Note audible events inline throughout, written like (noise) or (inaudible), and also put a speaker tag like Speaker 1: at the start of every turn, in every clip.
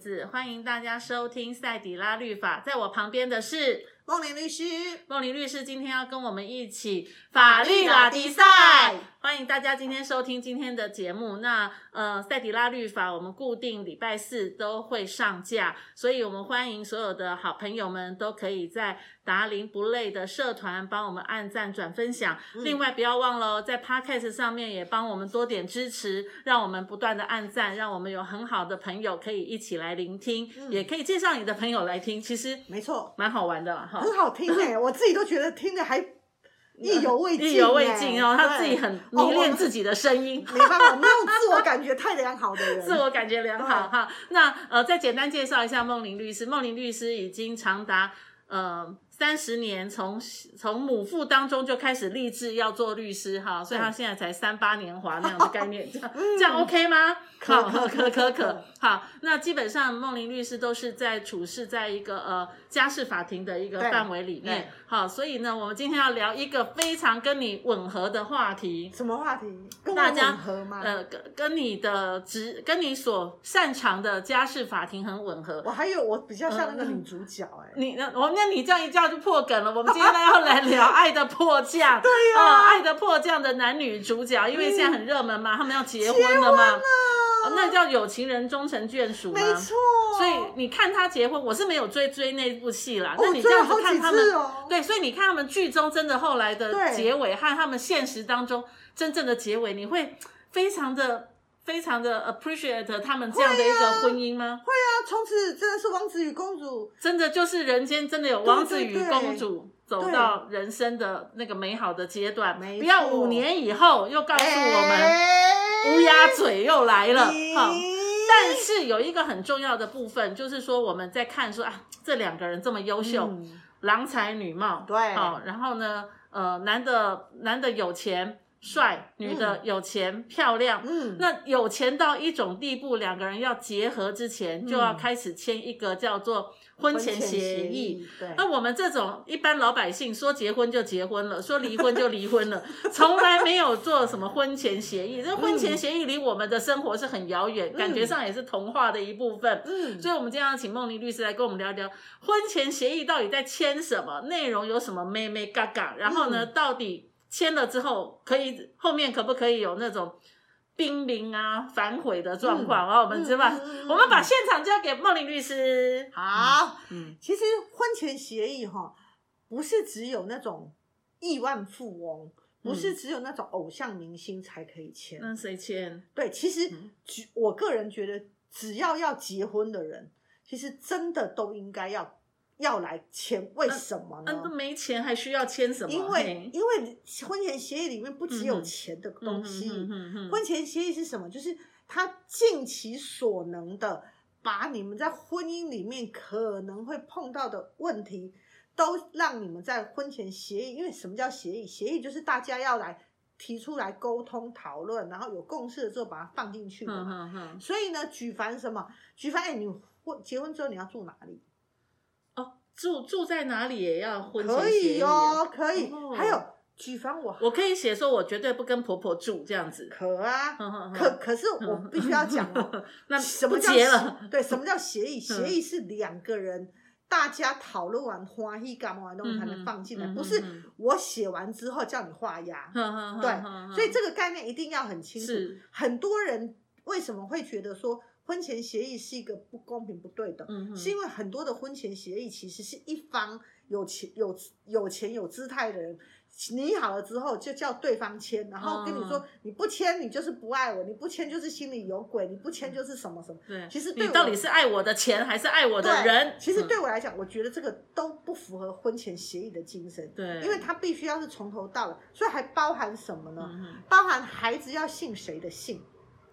Speaker 1: 字欢迎大家收听赛迪拉律法。在我旁边的是
Speaker 2: 梦玲律师，
Speaker 1: 梦玲律师今天要跟我们一起法律拉迪赛。欢迎大家今天收听今天的节目。那呃，赛迪拉律法我们固定礼拜四都会上架，所以我们欢迎所有的好朋友们都可以在达林不累的社团帮我们按赞转分享。嗯、另外不要忘了在 Podcast 上面也帮我们多点支持，让我们不断的按赞，让我们有很好的朋友可以一起来聆听，嗯、也可以介绍你的朋友来听。其实
Speaker 2: 没错，
Speaker 1: 蛮好玩的哈，
Speaker 2: 很好听哎，(laughs) 我自己都觉得听的还。意犹未尽，
Speaker 1: 意犹未尽哦，他自己很迷恋自己的声音，
Speaker 2: 没办法，没有自我感觉太良好的人，(laughs)
Speaker 1: 自我感觉良好哈。那呃，再简单介绍一下梦玲律师，梦玲律师已经长达呃。三十年，从从母父当中就开始立志要做律师哈，所以他现在才三八年华那样的概念，(laughs) 这样这样 OK 吗？可可可可可，好，那基本上梦玲律师都是在处事在一个呃家事法庭的一个范围里面，好，所以呢，我们今天要聊一个非常跟你吻合的话题，
Speaker 2: 什么话题？跟
Speaker 1: 大家
Speaker 2: 吻合吗？
Speaker 1: 呃，跟跟你的职，跟你所擅长的家事法庭很吻合。
Speaker 2: 我还有我比较像那个女主角哎、欸，
Speaker 1: 你那我那你这样一叫。就破梗了。我们今天呢要来聊 (laughs)《爱的迫降》。
Speaker 2: 对呀、
Speaker 1: 啊，哦，《爱的迫降》的男女主角，因为现在很热门嘛，他们要结婚了嘛。哦、那叫有情人终成眷属吗。没错。所以你看他结婚，我是没有追追那部戏啦。那你这样子看他们，哦、对，所以你看他们剧中真的后来的结尾和他们现实当中真正的结尾，你会非常的。非常的 appreciate 他们这样的一个婚姻吗？
Speaker 2: 会啊，从、啊、此真的是王子与公主，
Speaker 1: 真的就是人间真的有王子与公主走到人生的那个美好的阶段。不要五年以后又告诉我们乌鸦嘴又来了。好，但是有一个很重要的部分，就是说我们在看说啊，这两个人这么优秀，嗯、郎才女貌，
Speaker 2: 对，
Speaker 1: 好，然后呢，呃，男的男的有钱。帅，女的有钱、嗯、漂亮，嗯，那有钱到一种地步，两个人要结合之前，就要开始签一个叫做婚前协议。对，那我们这种一般老百姓说结婚就结婚了，说离婚就离婚了，从来没有做什么婚前协议。这婚前协议离我们的生活是很遥远，嗯、感觉上也是童话的一部分。嗯，所以我们今天要请梦玲律师来跟我们聊聊婚前协议到底在签什么，内容有什么咩咩嘎嘎，然后呢，嗯、到底。签了之后，可以后面可不可以有那种濒临啊反悔的状况？然后、嗯、我们知道，嗯嗯嗯、我们把现场交给梦玲律师。
Speaker 2: 好，嗯，其实婚前协议哈，不是只有那种亿万富翁，不是只有那种偶像明星才可以签。
Speaker 1: 那谁签？
Speaker 2: 对，其实我个人觉得，只要要结婚的人，其实真的都应该要。要来签，为什么呢？
Speaker 1: 嗯，都没钱还需要签什么？
Speaker 2: 因为因为婚前协议里面不只有钱的东西。婚前协议是什么？就是他尽其所能的把你们在婚姻里面可能会碰到的问题，都让你们在婚前协议。因为什么叫协议？协议就是大家要来提出来沟通讨论，然后有共识的时候把它放进去的嘛。所以呢，举凡什么？举凡哎，你婚结婚之后你要住哪里？
Speaker 1: 住住在哪里也要婚前协议？
Speaker 2: 可以哦，可以。哦、还有，举凡我
Speaker 1: 我可以写说，我绝对不跟婆婆住这样子。
Speaker 2: 可啊，(laughs) 可可是我必须要讲哦，(laughs)
Speaker 1: 那什么叫结了？
Speaker 2: 对，什么叫协议？(laughs) 协议是两个人大家讨论完欢喜干嘛完东西才能放进来，不是我写完之后叫你画押。对，所以这个概念一定要很清楚。很多人为什么会觉得说？婚前协议是一个不公平、不对等，是因为很多的婚前协议其实是一方有钱、有有钱、有姿态的人拟好了之后，就叫对方签，然后跟你说、嗯、你不签你就是不爱我，你不签就是心里有鬼，你不签就是什么什么。对，其实对
Speaker 1: 你到底是爱我的钱还是爱我的人？
Speaker 2: 其实对我来讲，我觉得这个都不符合婚前协议的精神。对，因为他必须要是从头到尾，所以还包含什么呢？嗯、包含孩子要姓谁的姓。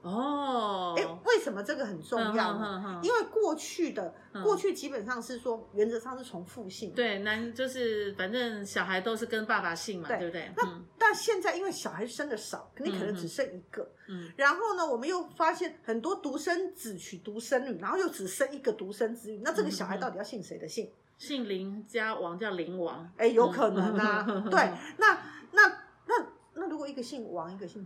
Speaker 1: 哦，哎，
Speaker 2: 为什么这个很重要呢？因为过去的过去基本上是说，原则上是从父姓。
Speaker 1: 对，男就是反正小孩都是跟爸爸姓嘛，对不对？
Speaker 2: 那但现在因为小孩生的少，你可能只剩一个。嗯。然后呢，我们又发现很多独生子娶独生女，然后又只生一个独生子女，那这个小孩到底要姓谁的姓？
Speaker 1: 姓林加王叫林王？
Speaker 2: 哎，有可能啊。对，那那那那如果一个姓王，一个姓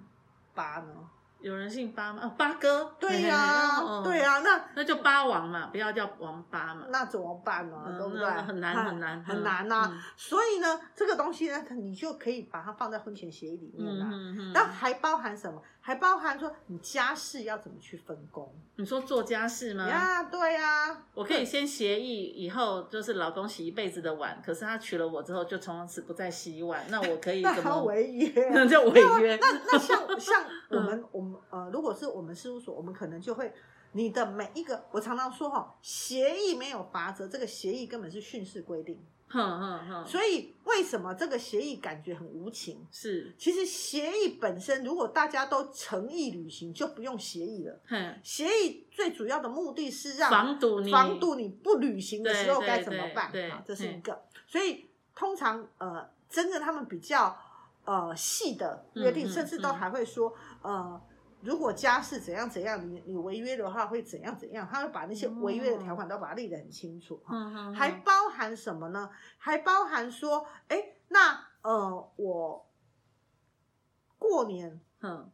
Speaker 2: 八呢？
Speaker 1: 有人姓八吗？哦，八哥。(laughs)
Speaker 2: 对呀，对呀，那
Speaker 1: 那就八王嘛，不要叫王八嘛。
Speaker 2: 那怎么办呢？对不对？
Speaker 1: 很难很难
Speaker 2: 很难呐。所以呢，这个东西呢，你就可以把它放在婚前协议里面啦。那还包含什么？还包含说你家事要怎么去分工？
Speaker 1: 你说做家事吗？
Speaker 2: 呀，对呀。
Speaker 1: 我可以先协议，以后就是老公洗一辈子的碗，可是他娶了我之后就从此不再洗碗，那我可以怎么
Speaker 2: 违约？(laughs)
Speaker 1: 那叫违约。
Speaker 2: 那那像像我们 (laughs) 我们。呃，如果是我们事务所，我们可能就会，你的每一个，我常常说哈，协议没有法则，这个协议根本是训示规定。哼哼哼。所以为什么这个协议感觉很无情？
Speaker 1: 是，
Speaker 2: 其实协议本身，如果大家都诚意履行，就不用协议了。哼，协议最主要的目的是让
Speaker 1: 防堵你，
Speaker 2: 防堵你不履行的时候该怎么办？对，这是一个。所以通常呃，真正他们比较呃细的约定，甚至都还会说呃。如果家是怎样怎样，你你违约的话会怎样怎样？他会把那些违约的条款都把它列得很清楚哈，嗯、还包含什么呢？还包含说，哎，那呃，我过年，
Speaker 1: 嗯，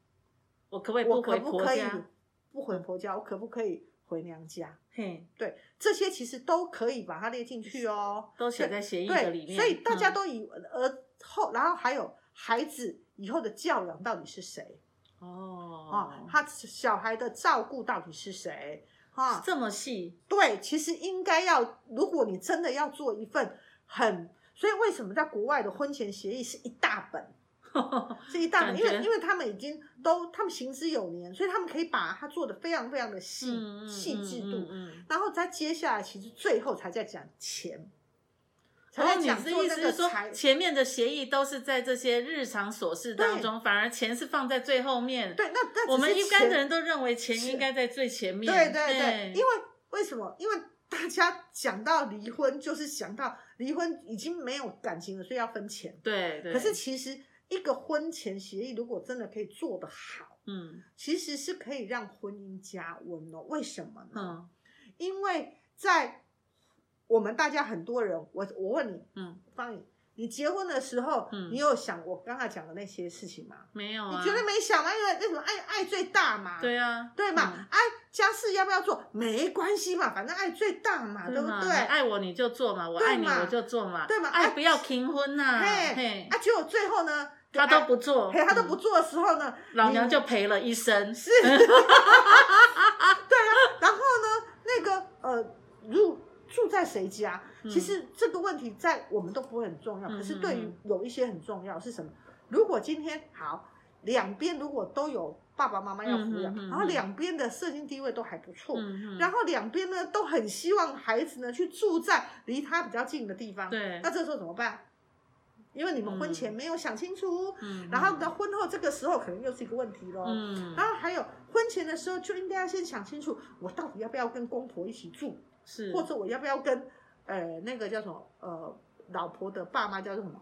Speaker 1: 我可不可以不回婆家？
Speaker 2: 不回婆家，我可不可以回娘家？
Speaker 1: 嘿，
Speaker 2: 对，这些其实都可以把它列进去哦，
Speaker 1: 都写在协议的里面。
Speaker 2: 所以大家都以而后，然后还有孩子以后的教养到底是谁？
Speaker 1: 哦，
Speaker 2: 哦，他小孩的照顾到底是谁？哈，
Speaker 1: 这么细？
Speaker 2: 对，其实应该要，如果你真的要做一份很，所以为什么在国外的婚前协议是一大本，(laughs) 是一大本，因为因为他们已经都他们行之有年，所以他们可以把它做的非常非常的细细致度，然后再接下来其实最后才在讲钱。
Speaker 1: 然后你的意思是说，前面的协议都是在这些日常琐事当中，反而钱是放在最后面。
Speaker 2: 对，那那
Speaker 1: 我们一般的人都认为钱应该在最前面。
Speaker 2: 对对对，因为为什么？因为大家讲到离婚，就是想到离婚已经没有感情了，所以要分钱。
Speaker 1: 对对。
Speaker 2: 可是其实一个婚前协议，如果真的可以做得好，嗯，其实是可以让婚姻加温哦。为什么呢？嗯，因为在。我们大家很多人，我我问你，嗯，方颖，你结婚的时候，嗯，你有想我刚才讲的那些事情吗？
Speaker 1: 没有啊，
Speaker 2: 你绝对没想吗？因为那什么爱爱最大嘛？
Speaker 1: 对啊，
Speaker 2: 对嘛？爱家事要不要做？没关系嘛，反正爱最大嘛，对不对？
Speaker 1: 爱我你就做嘛，我爱你我就做嘛，对嘛？爱不要订婚呐，
Speaker 2: 嘿，啊，结果最后呢，
Speaker 1: 他都不做，
Speaker 2: 嘿，他都不做的时候呢，
Speaker 1: 老娘就赔了一生，是 (laughs) (laughs)
Speaker 2: 对啊，然后呢，那个呃，如。住在谁家？其实这个问题在我们都不会很重要，嗯、可是对于有一些很重要是什么？如果今天好，两边如果都有爸爸妈妈要抚养，嗯、然后两边的社经地位都还不错，嗯、然后两边呢都很希望孩子呢去住在离他比较近的地方，
Speaker 1: 对，
Speaker 2: 那这时候怎么办？因为你们婚前没有想清楚，嗯、然后到婚后这个时候可能又是一个问题喽，嗯、然后还有婚前的时候就应该要先想清楚，我到底要不要跟公婆一起住？是，或者我要不要跟，呃，那个叫什么，呃，老婆的爸妈叫做什么？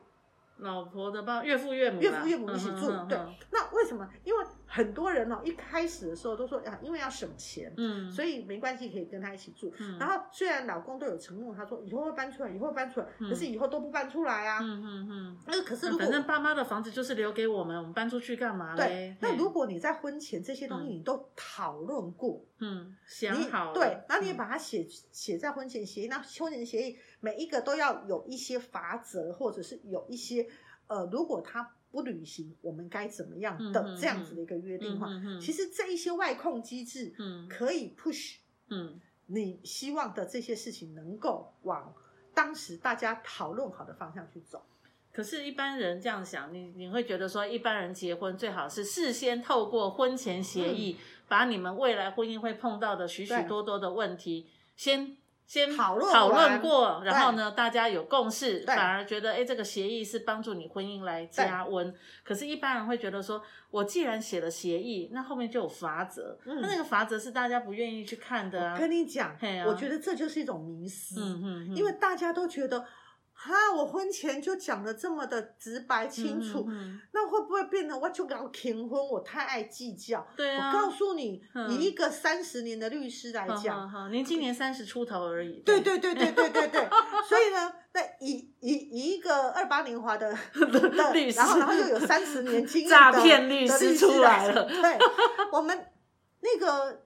Speaker 1: 老婆的爸岳父岳母，
Speaker 2: 岳父岳母一起住，对。那为什么？因为很多人哦，一开始的时候都说啊，因为要省钱，嗯，所以没关系，可以跟他一起住。然后虽然老公都有承诺，他说以后会搬出来，以后会搬出来，可是以后都不搬出来啊。嗯嗯嗯。那可是如果
Speaker 1: 反正爸妈的房子就是留给我们，我们搬出去干嘛嘞？
Speaker 2: 那如果你在婚前这些东西你都讨论过，
Speaker 1: 嗯，想好
Speaker 2: 对，那你也把它写写在婚前协议，那婚前协议每一个都要有一些法则，或者是有一些。呃，如果他不履行，我们该怎么样的这样子的一个约定话，其实这一些外控机制，可以 push，嗯，你希望的这些事情能够往当时大家讨论好的方向去走。
Speaker 1: 可是，一般人这样想，你你会觉得说，一般人结婚最好是事先透过婚前协议，嗯、把你们未来婚姻会碰到的许许多多的问题先。先讨论讨论过，然后呢，大家有共识，反而觉得，哎，这个协议是帮助你婚姻来加温。可是，一般人会觉得说，我既然写了协议，那后面就有法则，那那个法则是大家不愿意去看的啊。
Speaker 2: 跟你讲，我觉得这就是一种迷思，因为大家都觉得，哈，我婚前就讲的这么的直白清楚，嗯嗯、那会不会变得我就要停婚？我太爱计较。
Speaker 1: 对啊，
Speaker 2: 我告诉你，嗯、以一个三十年的律
Speaker 1: 师来讲，您今年三十出头而已。
Speaker 2: 对对对对对对对，所以呢，那以以以一个二八年华的 (laughs) 的律师，然后然后又有三十年 (laughs) 经验的
Speaker 1: 诈骗律师出来了。
Speaker 2: 对，我们那个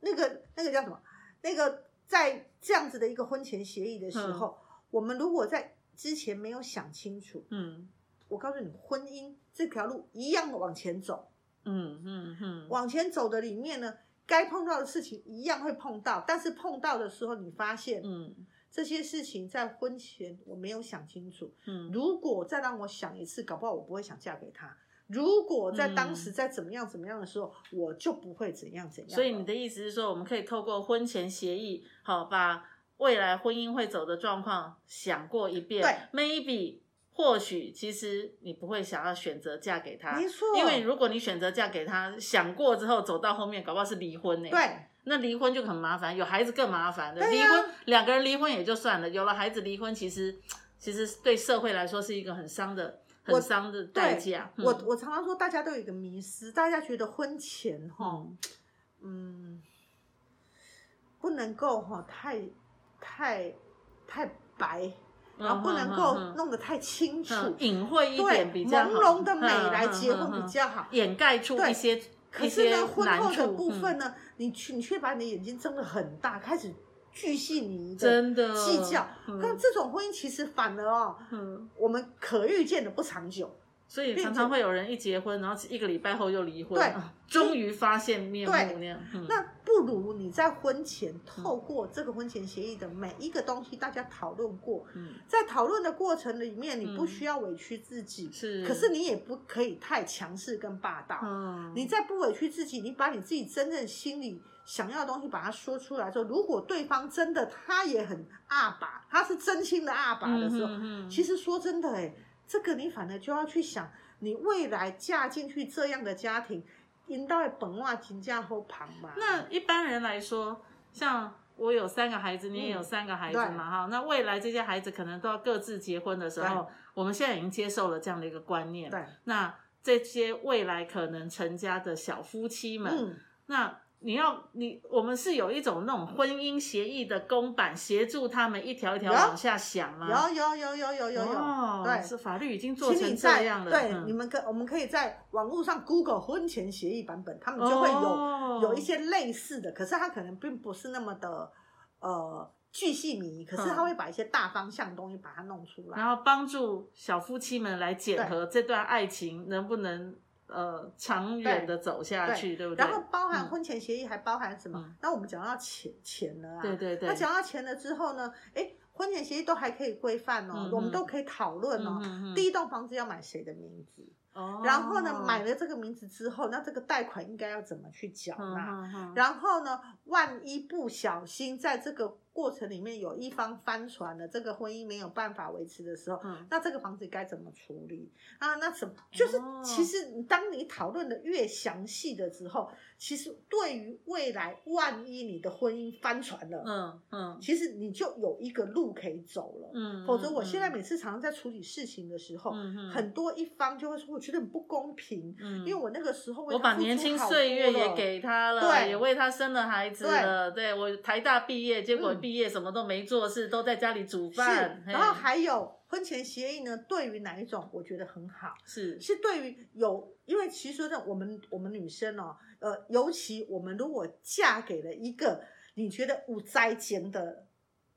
Speaker 2: 那个那个叫什么？那个在这样子的一个婚前协议的时候。嗯我们如果在之前没有想清楚，嗯，我告诉你，婚姻这条路一样的往前走，
Speaker 1: 嗯嗯嗯，
Speaker 2: 往前走的里面呢，该碰到的事情一样会碰到，但是碰到的时候，你发现，嗯，这些事情在婚前我没有想清楚，嗯，如果再让我想一次，搞不好我不会想嫁给他。如果在当时在怎么样怎么样的时候，我就不会怎样怎样。
Speaker 1: 所以你的意思是说，我们可以透过婚前协议，好把。未来婚姻会走的状况想过一遍，
Speaker 2: 对
Speaker 1: ，maybe 或许其实你不会想要选择嫁给他，
Speaker 2: 没错，
Speaker 1: 因为如果你选择嫁给他，想过之后走到后面，搞不好是离婚呢。
Speaker 2: 对，
Speaker 1: 那离婚就很麻烦，有孩子更麻烦的。
Speaker 2: 对
Speaker 1: 离婚两个人离婚也就算了，有了孩子离婚，其实其实对社会来说是一个很伤的、很伤的代价。
Speaker 2: 我、嗯、我，我常常说，大家都有一个迷失，大家觉得婚前哈，嗯，嗯，不能够哈太。太太白，然后不能够弄得太清楚，
Speaker 1: 隐晦一点比较好，
Speaker 2: 朦胧的美来结婚比较好，
Speaker 1: 掩盖住一些。
Speaker 2: 可是呢，婚后的部分呢，你却你却把你的眼睛睁得很大，开始巨细靡真的计较，那这种婚姻其实反而哦，我们可预见的不长久。
Speaker 1: 所以常常会有人一结婚，然后一个礼拜后又离婚，对，终于发现面目那样。
Speaker 2: 那不如你在婚前透过这个婚前协议的每一个东西，大家讨论过。在讨论的过程里面，你不需要委屈自己，是，可是你也不可以太强势跟霸道。你在不委屈自己，你把你自己真正心里想要的东西把它说出来之后，如果对方真的他也很阿爸，他是真心的阿爸的时候，其实说真的，哎。这个你反而就要去想，你未来嫁进去这样的家庭，应该本话金价后旁吧。
Speaker 1: 那一般人来说，像我有三个孩子，你也有三个孩子嘛，哈、嗯。那未来这些孩子可能都要各自结婚的时候，我们现在已经接受了这样的一个观念。
Speaker 2: 对，
Speaker 1: 那这些未来可能成家的小夫妻们，嗯、那。你要你我们是有一种那种婚姻协议的公版协助他们一条一条往下想吗？
Speaker 2: 有有有有有有有，
Speaker 1: 哦、对，是法律已经做成这样了。
Speaker 2: 对，嗯、你们可我们可以在网络上 Google 婚前协议版本，他们就会有、哦、有一些类似的，可是它可能并不是那么的呃巨细靡遗，可是他会把一些大方向的东西把它弄出来，
Speaker 1: 然后帮助小夫妻们来检核这段爱情能不能。呃，长远的走下去，对不对？
Speaker 2: 然后包含婚前协议，还包含什么？那我们讲到钱钱了啊，
Speaker 1: 对对对。
Speaker 2: 那讲到钱了之后呢？哎，婚前协议都还可以规范哦，我们都可以讨论哦。第一栋房子要买谁的名字？哦。然后呢，买了这个名字之后，那这个贷款应该要怎么去缴纳？然后呢，万一不小心在这个。过程里面有一方翻船了，这个婚姻没有办法维持的时候，嗯、那这个房子该怎么处理啊？那什么就是，其实当你讨论的越详细的时候，其实对于未来，万一你的婚姻翻船了，嗯嗯，嗯其实你就有一个路可以走了，嗯，否则我现在每次常常在处理事情的时候，嗯、很多一方就会说，我觉得很不公平，嗯，因为我那个时候
Speaker 1: 我把年轻岁月也给他了，对，也为他生了孩子了，对，对我台大毕业，结果。毕业什么都没做事，都在家里煮饭。
Speaker 2: 是，然后还有婚前协议呢？对于哪一种，我觉得很好。
Speaker 1: 是，
Speaker 2: 是对于有，因为其实说呢，我们我们女生哦，呃，尤其我们如果嫁给了一个你觉得无灾钱的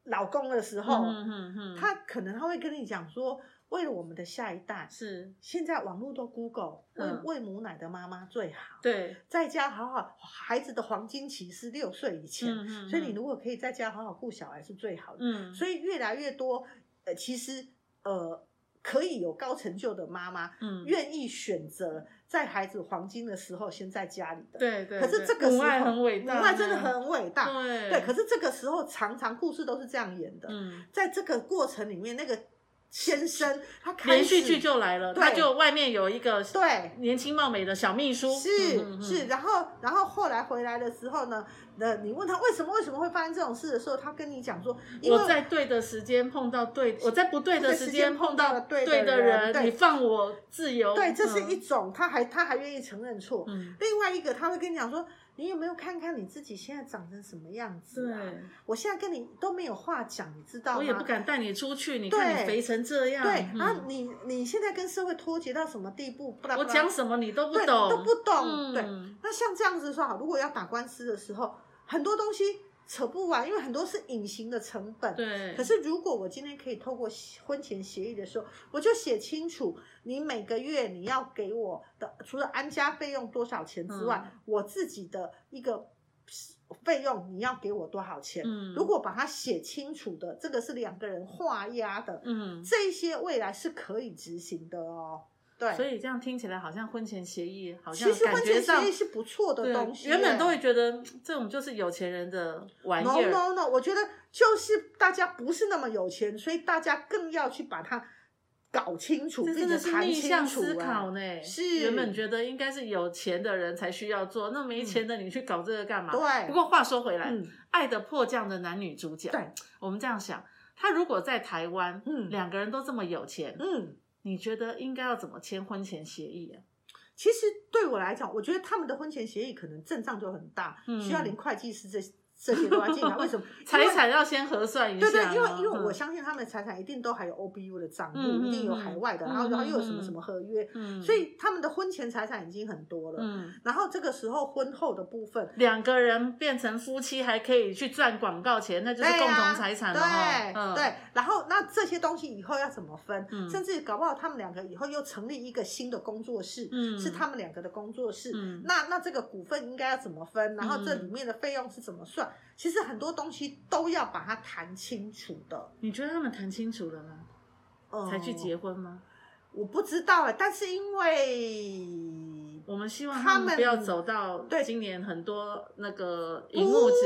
Speaker 2: 老公的时候，嗯嗯嗯，他可能他会跟你讲说。为了我们的下一代，是现在网络都 Google，喂喂母奶的妈妈最好。对，在家好好，孩子的黄金期是六岁以前，所以你如果可以在家好好顾小孩是最好的。嗯，所以越来越多，呃，其实呃，可以有高成就的妈妈，嗯，愿意选择在孩子黄金的时候先在家里的。对对。可是这个时候，母爱很伟大，母爱真的很伟大。对对。可是这个时候常常故事都是这样演的。嗯，在这个过程里面，那个。先生，他
Speaker 1: 连续剧就来了，他就外面有一个
Speaker 2: 对。
Speaker 1: 年轻貌美的小秘书，
Speaker 2: 是是，然后然后后来回来的时候呢，那你问他为什么为什么会发生这种事的时候，他跟你讲说，因为
Speaker 1: 我在对的时间碰到对，我在不对的时间碰到
Speaker 2: 对
Speaker 1: 对的人，
Speaker 2: 对。
Speaker 1: 你放我自由，
Speaker 2: 对，这是一种，他还他还愿意承认错。
Speaker 1: 嗯，
Speaker 2: 另外一个，他会跟你讲说。你有没有看看你自己现在长成什么样子啊？
Speaker 1: 对，
Speaker 2: 我现在跟你都没有话讲，你知道吗？
Speaker 1: 我也不敢带你出去，你看你肥成这样。
Speaker 2: 对，然后你你现在跟社会脱节到什么地步？
Speaker 1: 我讲什么你都不懂，
Speaker 2: 都不懂。
Speaker 1: 嗯、
Speaker 2: 对，那像这样子说好，如果要打官司的时候，很多东西。扯不完，因为很多是隐形的成本。
Speaker 1: 对。
Speaker 2: 可是如果我今天可以透过婚前协议的时候，我就写清楚，你每个月你要给我的，除了安家费用多少钱之外，嗯、我自己的一个费用你要给我多少钱？嗯。如果把它写清楚的，这个是两个人画押的。嗯。这些未来是可以执行的哦。对，
Speaker 1: 所以这样听起来好像婚前协议，好像
Speaker 2: 其实婚前协议是不错的东西。
Speaker 1: 原本都会觉得这种就是有钱人的玩意儿。
Speaker 2: No no no，我觉得就是大家不是那么有钱，所以大家更要去把它搞清楚，
Speaker 1: 这真的是逆向思考呢。
Speaker 2: 欸、是
Speaker 1: 原本觉得应该是有钱的人才需要做，那没钱的你去搞这个干嘛？
Speaker 2: 对、
Speaker 1: 嗯。不过话说回来，嗯《爱的迫降》的男女主角，
Speaker 2: 对，
Speaker 1: 我们这样想，他如果在台湾，嗯，两个人都这么有钱，
Speaker 2: 嗯。
Speaker 1: 你觉得应该要怎么签婚前协议啊？
Speaker 2: 其实对我来讲，我觉得他们的婚前协议可能阵仗就很大，嗯、需要连会计师这些。这些都要进来，为什么？(laughs)
Speaker 1: 财产要先核算一下。
Speaker 2: 对对，因为因为我相信他们的财产一定都还有 OBU 的账户，嗯、一定有海外的，嗯、然后然后又有什么什么合约，嗯、所以他们的婚前财产已经很多了。嗯，然后这个时候婚后的部分，
Speaker 1: 两个人变成夫妻还可以去赚广告钱，那就是共同财产了。
Speaker 2: 对、嗯、对，然后那这些东西以后要怎么分？嗯、甚至搞不好他们两个以后又成立一个新的工作室，嗯、是他们两个的工作室。嗯、那那这个股份应该要怎么分？然后这里面的费用是怎么算？其实很多东西都要把它谈清楚的。
Speaker 1: 你觉得他们谈清楚了吗？嗯，才去结婚吗？
Speaker 2: 我不知道哎，但是因为。
Speaker 1: 我们希望他们不要走到对今年很多那个荧幕之，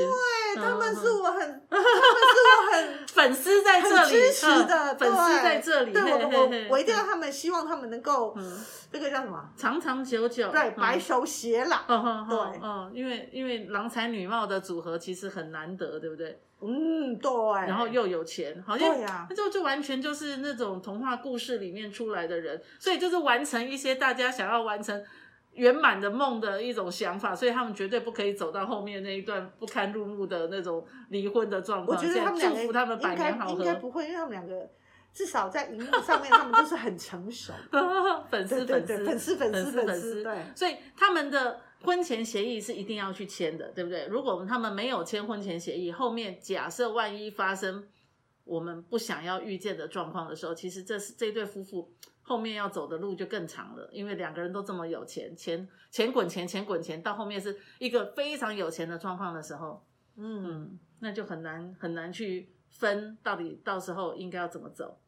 Speaker 2: 对，(laughs) 他们是我很，他们是我很
Speaker 1: 粉丝在这里
Speaker 2: 支持的
Speaker 1: 粉丝在这里，
Speaker 2: 对我我我一定要他们，希望他们能够，这个叫什么？
Speaker 1: 长长久久，
Speaker 2: 对，白首偕老，
Speaker 1: 对，嗯，因为因为郎才女貌的组合其实很难得，对不对？
Speaker 2: 嗯，对。
Speaker 1: 然后又有钱，好像那就就完全就是那种童话故事里面出来的人，所以就是完成一些大家想要完成。圆满的梦的一种想法，所以他们绝对不可以走到后面那一段不堪入目的那种离婚的状况。
Speaker 2: 我觉得他们两个
Speaker 1: 祝福他们百年好合，
Speaker 2: 应该不会，因为他们两个至少在荧幕上面，他们都是很成熟。(laughs)
Speaker 1: 粉丝粉丝
Speaker 2: 粉丝粉丝粉丝，对，
Speaker 1: 所以他们的婚前协议是一定要去签的，对不对？如果他们没有签婚前协议，后面假设万一发生我们不想要遇见的状况的时候，其实这是这对夫妇。后面要走的路就更长了，因为两个人都这么有钱，钱钱滚钱，钱滚钱，到后面是一个非常有钱的状况的时候，嗯，嗯，那就很难很难去分到底到时候应该要怎么走。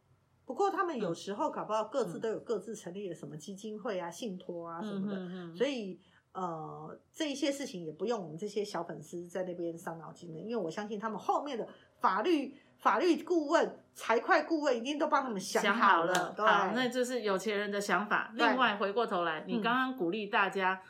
Speaker 2: 不过他们有时候搞不好各自都有各自成立的什么基金会啊、信托啊什么的，所以呃这一些事情也不用我们这些小粉丝在那边伤脑筋的，因为我相信他们后面的法律。法律顾问、财会顾问一定都帮他们想好了。
Speaker 1: 好了，好，那就是有钱人的想法。另外，回过头来，你刚刚鼓励大家，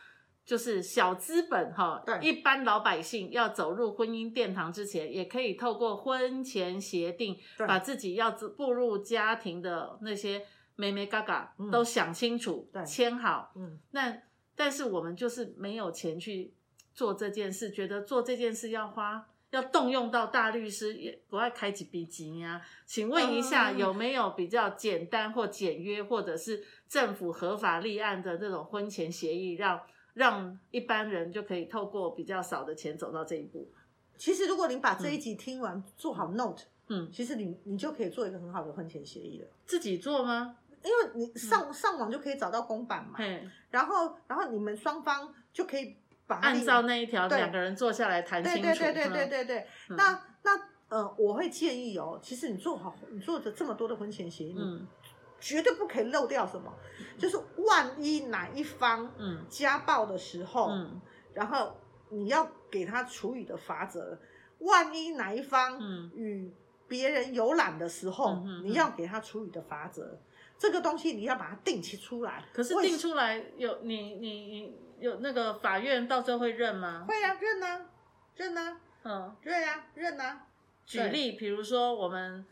Speaker 1: 就是小资本哈，一般老百姓要走入婚姻殿堂之前，也可以透过婚前协定，把自己要步入家庭的那些眉眉嘎嘎都想清楚，签好。嗯，那但是我们就是没有钱去做这件事，觉得做这件事要花。要动用到大律师也不爱开几笔钱呀？请问一下，有没有比较简单或简约，或者是政府合法立案的这种婚前协议，让让一般人就可以透过比较少的钱走到这一步？
Speaker 2: 其实，如果您把这一集听完，嗯、做好 note，嗯，其实你你就可以做一个很好的婚前协议了。
Speaker 1: 自己做吗？
Speaker 2: 因为你上、嗯、上网就可以找到公版嘛，
Speaker 1: 嘿
Speaker 2: 然后然后你们双方就可以。
Speaker 1: 按照那一条，两个人坐下来谈清楚。对
Speaker 2: 对对对对对，嗯、那那呃，我会建议哦，其实你做好，你做的这么多的婚前协议，嗯、绝对不可以漏掉什么。嗯、就是万一哪一方家暴的时候，嗯、然后你要给他处以的罚则，万一哪一方与别人游览的时候，嗯、你要给他处理的法则，这个东西你要把它定期出来。
Speaker 1: 可是定出来有你你你有那个法院到时候会认吗？
Speaker 2: 会啊，认啊，认啊，嗯，对啊，认啊。
Speaker 1: 举例，比如说我们。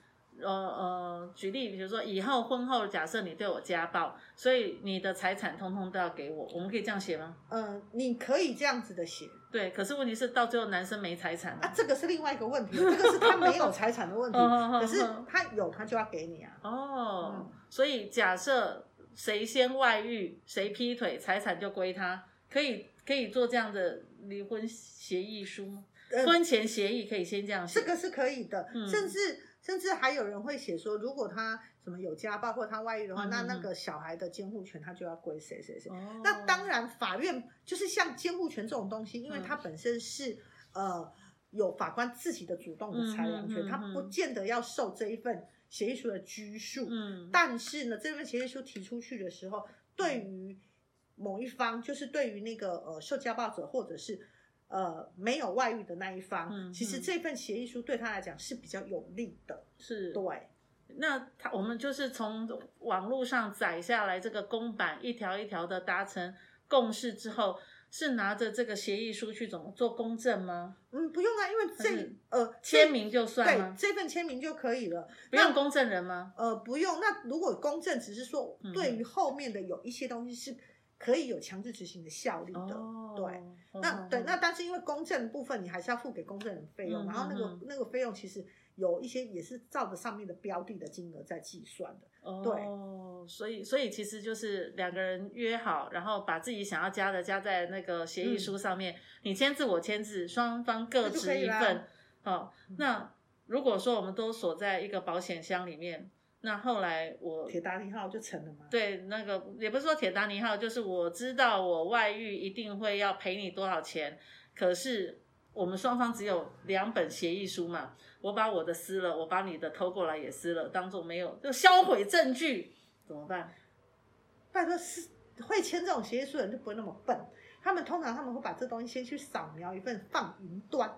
Speaker 1: 呃呃，举例，比如说以后婚后，假设你对我家暴，所以你的财产通通都要给我，我们可以这样写吗？
Speaker 2: 嗯、你可以这样子的写。
Speaker 1: 对，可是问题是到最后男生没财产
Speaker 2: 啊，这个是另外一个问题，这个是他没有财产的问题，可是他有，他就要给你啊。
Speaker 1: 哦，所以假设谁先外遇，谁劈腿，财产就归他，可以可以做这样的离婚协议书吗？呃、婚前协议可以先这样写，
Speaker 2: 这个是可以的，嗯、甚至。甚至还有人会写说，如果他什么有家暴或他外遇的话，嗯、那那个小孩的监护权他就要归谁谁谁。哦、那当然，法院就是像监护权这种东西，因为它本身是、嗯、呃有法官自己的主动的裁量权，他、嗯、不见得要受这一份协议书的拘束。嗯。但是呢，这份协议书提出去的时候，对于某一方，就是对于那个呃受家暴者或者是。呃，没有外遇的那一方，嗯、其实这份协议书对他来讲是比较有利的。是，对。
Speaker 1: 那他我们就是从网络上载下来这个公版，一条一条的达成共识之后，是拿着这个协议书去怎么做公证吗？
Speaker 2: 嗯，不用啊，因为
Speaker 1: 这
Speaker 2: 呃
Speaker 1: 签名就算
Speaker 2: 吗？对，这份签名就可以了，
Speaker 1: 不用公证人吗？
Speaker 2: 呃，不用。那如果公证只是说对于后面的有一些东西是。可以有强制执行的效力的，哦、对，那、哦、对，那但是因为公证部分，你还是要付给公证人费用，嗯、然后那个、嗯、那个费用其实有一些也是照着上面的标的的金额在计算的，哦、对，
Speaker 1: 所以所以其实就是两个人约好，然后把自己想要加的加在那个协议书上面，嗯、你签字我签字，双方各执一份，哦，那如果说我们都锁在一个保险箱里面。那后来我
Speaker 2: 铁达尼号就成了吗？
Speaker 1: 对，那个也不是说铁达尼号，就是我知道我外遇一定会要赔你多少钱，可是我们双方只有两本协议书嘛，我把我的撕了，我把你的偷过来也撕了，当做没有，就销毁证据，怎么办？
Speaker 2: 拜托，是会签这种协议书的人就不会那么笨，他们通常他们会把这东西先去扫描一份放云端。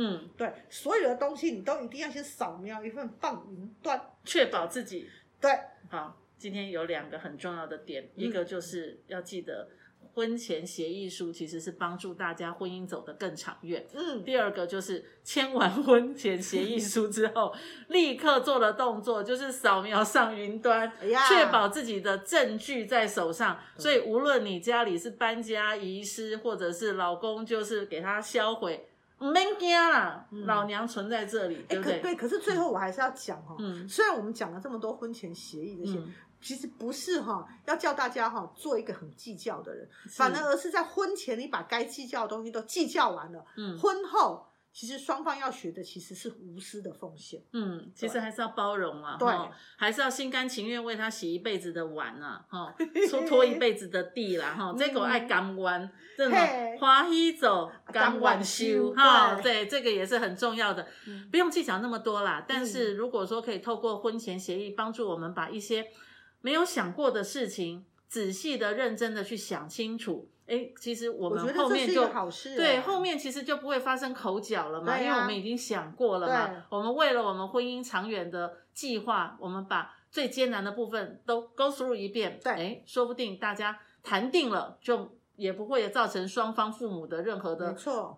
Speaker 2: 嗯，对，所有的东西你都一定要先扫描一份放云端，
Speaker 1: 确保自己
Speaker 2: 对。
Speaker 1: 好，今天有两个很重要的点，嗯、一个就是要记得婚前协议书其实是帮助大家婚姻走得更长远。嗯，第二个就是签完婚前协议书之后，立刻做的动作就是扫描上云端，确、保自己的证据在手上。所以无论你家里是搬家、遗失，或者是老公就是给他销毁。没惊啦，老娘存在这里，嗯、对不对？
Speaker 2: 可对，可是最后我还是要讲哈，嗯、虽然我们讲了这么多婚前协议这些，嗯、其实不是哈，要叫大家哈做一个很计较的人，反而而是在婚前你把该计较的东西都计较完了，嗯，婚后。其实双方要学的其实是无私的奉献，
Speaker 1: 嗯，其实还是要包容啊，对，还是要心甘情愿为他洗一辈子的碗啊，哈，(laughs) 拖拖一辈子的地啦，哈，这个爱甘弯，这种花喜走甘弯修，哈，对，这个也是很重要的，不用计较那么多啦。但是如果说可以透过婚前协议帮助我们把一些没有想过的事情仔细的、认真的去想清楚。哎，其实我们后面就对后面其实就不会发生口角了嘛，啊、因为我们已经想过了嘛。我们为了我们婚姻长远的计划，我们把最艰难的部分都 go through 一遍。对，哎，说不定大家谈定了，就也不会造成双方父母的任何的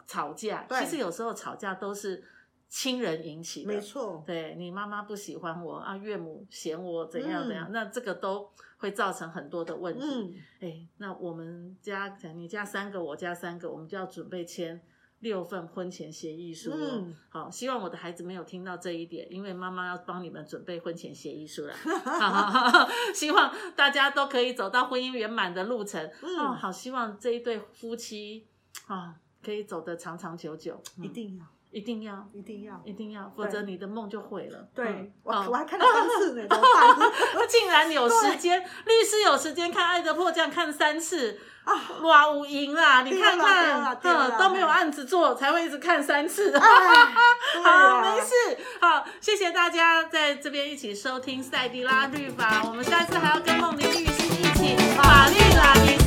Speaker 1: 吵架。其实有时候吵架都是亲人引起的，没错。对，你妈妈不喜欢我啊，岳母嫌我怎样怎样，嗯、那这个都。会造成很多的问题。嗯，哎，那我们家，你家三个，我家三个，我们就要准备签六份婚前协议书。嗯，好，希望我的孩子没有听到这一点，因为妈妈要帮你们准备婚前协议书了。(laughs) 希望大家都可以走到婚姻圆满的路程。嗯，哦，好，希望这一对夫妻啊，可以走得长长久久。
Speaker 2: 一定要。
Speaker 1: 一定要，
Speaker 2: 一定要，
Speaker 1: 一定要，否则你的梦就毁了。
Speaker 2: 对，我我还看了三次呢，怎么办？(laughs)
Speaker 1: 竟然有时间，律师有时间看《爱的迫降》看三次啊！哇，我赢啦！你看看，嗯，都没有案子做，才会一直看三次。(laughs) 好，没事。好，谢谢大家在这边一起收听赛迪拉律法。我们下次还要跟梦玲律师一起法律拉力赛。